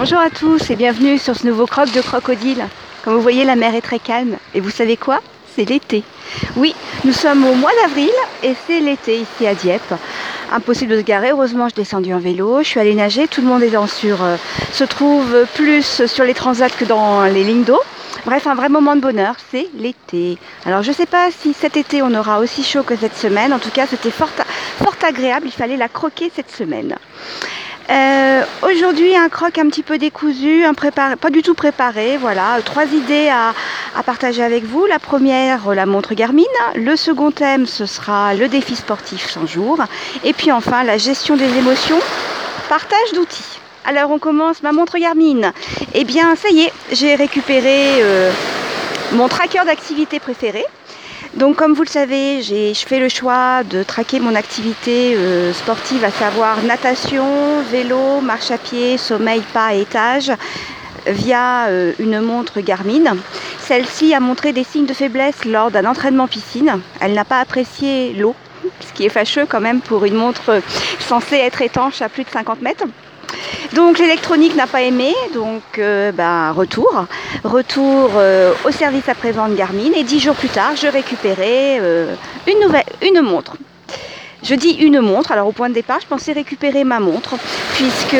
Bonjour à tous et bienvenue sur ce nouveau croc de crocodile. Comme vous voyez, la mer est très calme. Et vous savez quoi? C'est l'été. Oui, nous sommes au mois d'avril et c'est l'été ici à Dieppe. Impossible de se garer. Heureusement, je suis descendue en vélo. Je suis allée nager. Tout le monde est sur, euh, se trouve plus sur les transats que dans les lignes d'eau. Bref, un vrai moment de bonheur, c'est l'été. Alors je ne sais pas si cet été on aura aussi chaud que cette semaine. En tout cas, c'était fort agréable. Il fallait la croquer cette semaine. Euh, aujourd'hui, un croc un petit peu décousu, pas du tout préparé. Voilà, trois idées à, à, partager avec vous. La première, la montre Garmin. Le second thème, ce sera le défi sportif 100 jours. Et puis enfin, la gestion des émotions, partage d'outils. Alors, on commence ma montre Garmin. Eh bien, ça y est, j'ai récupéré euh, mon tracker d'activité préféré. Donc comme vous le savez, je fais le choix de traquer mon activité euh, sportive, à savoir natation, vélo, marche à pied, sommeil, pas étage, via euh, une montre Garmin. Celle-ci a montré des signes de faiblesse lors d'un entraînement piscine. Elle n'a pas apprécié l'eau, ce qui est fâcheux quand même pour une montre censée être étanche à plus de 50 mètres. Donc l'électronique n'a pas aimé, donc euh, ben, retour. Retour euh, au service après-vente Garmin et dix jours plus tard, je récupérais euh, une, nouvelle, une montre. Je dis une montre, alors au point de départ, je pensais récupérer ma montre, puisque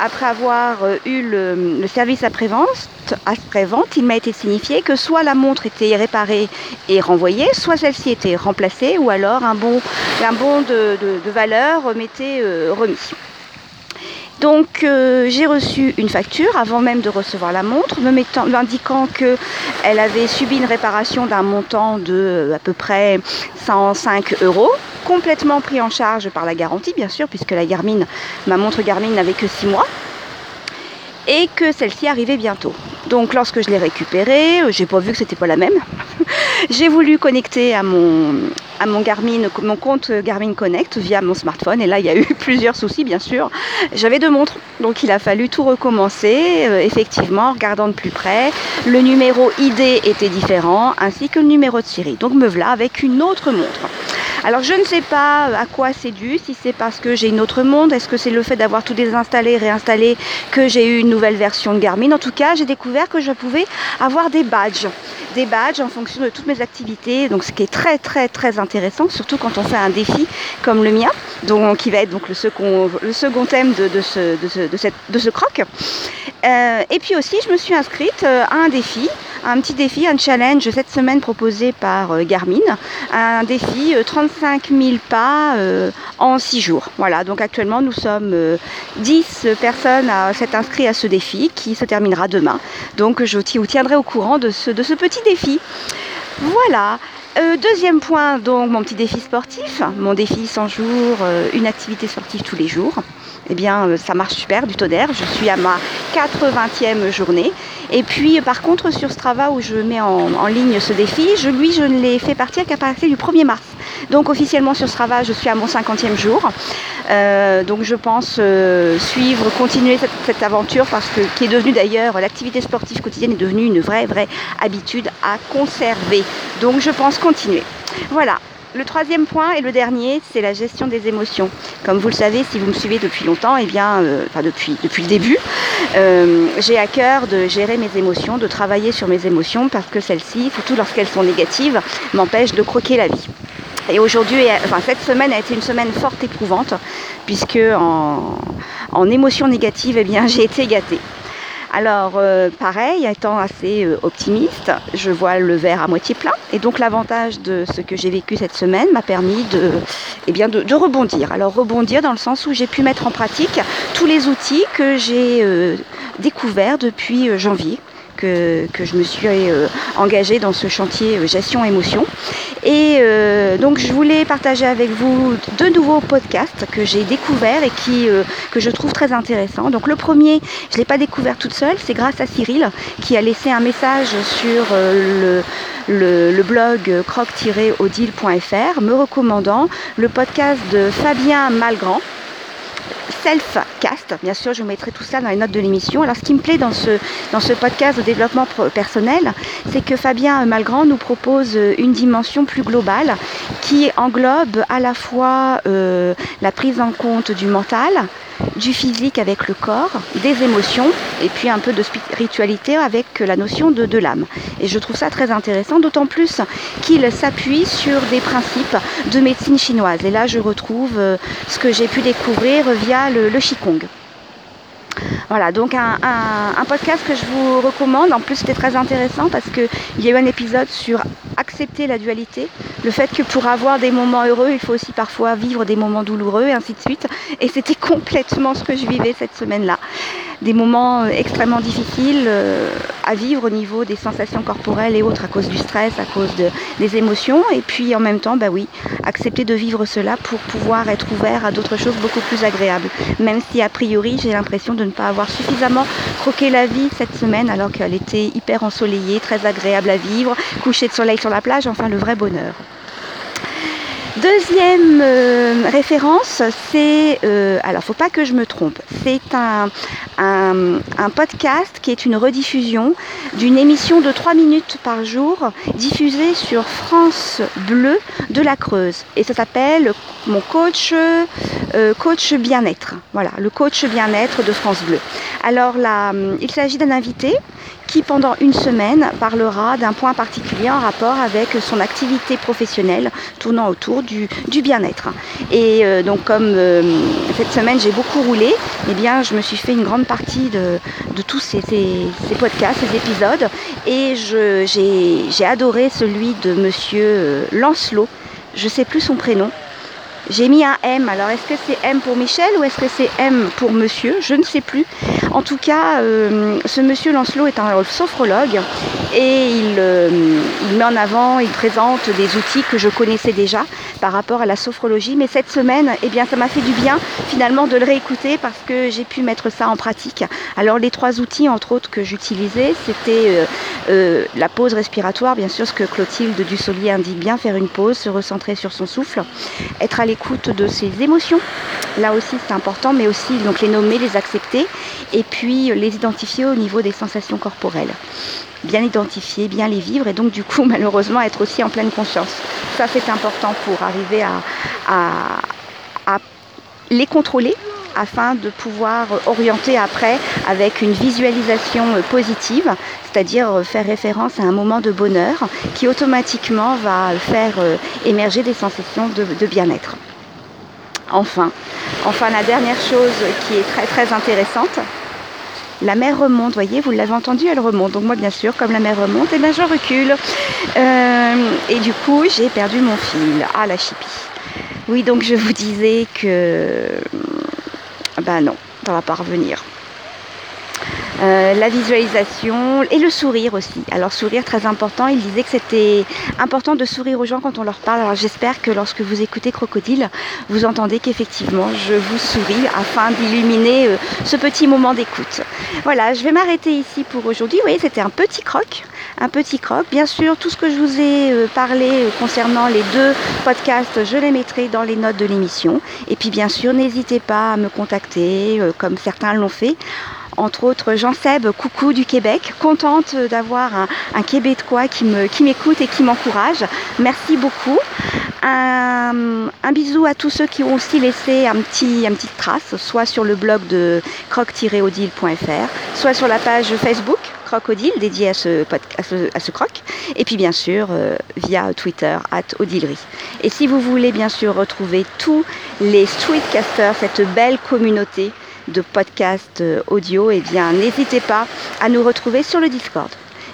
après avoir eu le, service après-vente, après -vente, il m'a été signifié que soit la montre était réparée et renvoyée, soit celle-ci était remplacée, ou alors un bon, de valeur m'était remis. Donc euh, j'ai reçu une facture avant même de recevoir la montre, me mettant, m'indiquant qu'elle avait subi une réparation d'un montant de euh, à peu près 105 euros, complètement pris en charge par la garantie bien sûr, puisque la Garmin, ma montre Garmin n'avait que 6 mois et que celle-ci arrivait bientôt. Donc lorsque je l'ai récupérée, euh, j'ai pas vu que c'était pas la même. j'ai voulu connecter à mon, à mon Garmin, mon compte Garmin Connect via mon smartphone. Et là, il y a eu plusieurs soucis, bien sûr. J'avais deux montres, donc il a fallu tout recommencer. Euh, effectivement, en regardant de plus près, le numéro ID était différent, ainsi que le numéro de série. Donc me voilà avec une autre montre. Alors je ne sais pas à quoi c'est dû, si c'est parce que j'ai une autre montre, est-ce que c'est le fait d'avoir tout désinstallé, réinstallé, que j'ai eu une nouvelle version de Garmin. En tout cas, j'ai découvert que je pouvais avoir des badges des badges en fonction de toutes mes activités. Donc ce qui est très très très intéressant, surtout quand on fait un défi comme le mien, donc qui va être donc le second, le second thème de, ce, de, ce, de, ce croc. Euh, et puis aussi, je me suis inscrite euh, à un défi, un petit défi, un challenge cette semaine proposé par euh, Garmin, un défi 35 000 pas en 6 jours. Voilà, donc actuellement nous sommes 10 personnes à s'être inscrites à ce défi qui se terminera demain. Donc je vous tiendrai au courant de ce, petit défi. Voilà. Euh, deuxième point, donc mon petit défi sportif, mon défi 100 jours, euh, une activité sportive tous les jours. Eh bien, euh, ça marche super, du tonnerre. Je suis à ma 80e journée. Et puis, par contre, sur Strava, où je mets en, ligne ce défi, je, lui, je ne l'ai fait partir qu'à partir du 1er mars. Donc, officiellement sur Strava, je suis à mon 50e jour. donc, je pense suivre, continuer cette, aventure parce que, qui est devenue d'ailleurs, l'activité sportive quotidienne est devenue une vraie, vraie habitude à conserver. Donc, je pense continuer. Voilà. Le troisième point et le dernier, c'est la gestion des émotions. Comme vous le savez, si vous me suivez depuis longtemps, et eh bien, euh, enfin depuis, depuis le début, euh, j'ai à cœur de gérer mes émotions, de travailler sur mes émotions, parce que celles-ci, surtout lorsqu'elles sont négatives, m'empêchent de croquer la vie. Et aujourd'hui, enfin cette semaine a été une semaine forte éprouvante, puisque en, émotions négatives, eh bien, j'ai été gâtée. Alors, euh, pareil, étant assez euh, optimiste, je vois le verre à moitié plein. Et donc, l'avantage de ce que j'ai vécu cette semaine m'a permis de, eh rebondir. Alors, rebondir dans le sens où j'ai pu mettre en pratique tous les outils que j'ai euh, découverts depuis janvier que, je me suis engagée dans ce chantier gestion émotion. Et euh, donc je voulais partager avec vous deux nouveaux podcasts que j'ai découverts et qui, que je trouve très intéressants. Donc le premier, je ne l'ai pas découvert toute seule, c'est grâce à Cyril qui a laissé un message sur le, le, blog croc-odile.fr me recommandant le podcast de Fabien Malgrand self-cast. Bien sûr, je vous mettrai tout ça dans les notes de l'émission. Alors, ce qui me plaît dans ce, podcast de développement personnel, c'est que Fabien Malgrand nous propose une dimension plus globale qui englobe à la fois euh, la prise en compte du mental, du physique avec le corps, des émotions et puis un peu de spiritualité avec la notion de, l'âme. Et je trouve ça très intéressant, d'autant plus qu'il s'appuie sur des principes de médecine chinoise. Et là, je retrouve euh, ce que j'ai pu découvrir via le, le Qigong. Voilà, donc un, podcast que je vous recommande. En plus, c'était très intéressant parce qu'il y a eu un épisode sur accepter la dualité, le fait que pour avoir des moments heureux, il faut aussi parfois vivre des moments douloureux, et ainsi de suite. Et c'était complètement ce que je vivais cette semaine-là. Des moments euh, extrêmement difficiles euh, à vivre au niveau des sensations corporelles et autres à cause du stress, à cause des émotions. Et puis en même temps, bah oui, accepter de vivre cela pour pouvoir être ouvert à d'autres choses beaucoup plus agréables. Même si a priori, j'ai l'impression de ne pas avoir suffisamment croqué la vie cette semaine alors qu'elle était hyper ensoleillée, très agréable à vivre, coucher de soleil sur la plage, enfin le vrai bonheur. Deuxième euh, référence, c'est, euh, alors faut pas que je me trompe, c'est un, un, podcast qui est une rediffusion d'une émission de 3 minutes par jour diffusée sur France Bleu de la Creuse. Et ça s'appelle Mon coach, euh, coach bien-être. Voilà, le coach bien-être de France Bleu. Alors là, il s'agit d'un invité qui pendant une semaine parlera d'un point particulier en rapport avec son activité professionnelle tournant autour du, bien-être. Et euh, donc comme euh, cette semaine j'ai beaucoup roulé, eh bien je me suis fait une grande partie de, tous ces, podcasts, ces épisodes, et j'ai adoré celui de monsieur euh, Lancelot, je sais plus son prénom, j'ai mis un M. Alors, est-ce que c'est M pour Michel ou est-ce que c'est M pour monsieur? Je ne sais plus. En tout cas, euh, ce monsieur Lancelot est un sophrologue et euh, il, met en avant, il présente des outils que je connaissais déjà par rapport à la sophrologie. Mais cette semaine, eh bien, ça m'a fait du bien finalement de le réécouter parce que j'ai pu mettre ça en pratique. Alors, les trois outils, entre autres, que j'utilisais, c'était euh, la pause respiratoire, bien sûr, ce que Clotilde Dussolier indique bien, faire une pause, se recentrer sur son souffle, être à l'écoute de ses émotions. Là aussi, c'est important, mais aussi donc les nommer, les accepter, et puis les identifier au niveau des sensations corporelles. Bien identifier, bien les vivre, et donc du coup, malheureusement, être aussi en pleine conscience. Ça, c'est important pour arriver à les contrôler afin de pouvoir orienter après avec une visualisation positive, c'est-à-dire faire référence à un moment de bonheur qui automatiquement va faire émerger des sensations de, bien-être. Enfin, enfin la dernière chose qui est très très intéressante, la mer remonte, voyez, vous l'avez entendu, elle remonte. Donc moi, bien sûr, comme la mer remonte, eh bien, je recule. Euh, et du coup, j'ai perdu mon fil. Ah, la chipie. Oui, donc je vous disais que ben non, ça va pas revenir. Euh, la visualisation et le sourire aussi. Alors sourire très important, il disait que c'était important de sourire aux gens quand on leur parle. Alors j'espère que lorsque vous écoutez Crocodile, vous entendez qu'effectivement je vous souris afin d'illuminer euh, ce petit moment d'écoute. Voilà, je vais m'arrêter ici pour aujourd'hui. Vous voyez, c'était un petit croc, un petit croc. Bien sûr, tout ce que je vous ai euh, parlé concernant les deux podcasts, je les mettrai dans les notes de l'émission. Et puis bien sûr, n'hésitez pas à me contacter comme certains l'ont fait entre autres Jean Seb, coucou du Québec, contente d'avoir un, Québécois qui m'écoute et qui m'encourage. Merci beaucoup. Un, bisou à tous ceux qui ont aussi laissé un petit, une petite trace, soit sur le blog de croc-odile.fr, soit sur la page Facebook Crocodile dédiée à ce, à ce, croc, et puis bien sûr euh, via Twitter, at Odilerie. Et si vous voulez bien sûr retrouver tous les streetcasters, cette belle communauté, de podcast euh, audio, eh bien n'hésitez pas à nous retrouver sur le Discord.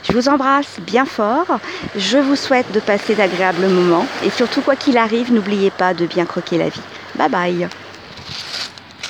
Je vous embrasse bien fort, je vous souhaite de passer d'agréables moments et surtout quoi qu'il arrive, n'oubliez pas de bien croquer la vie. Bye bye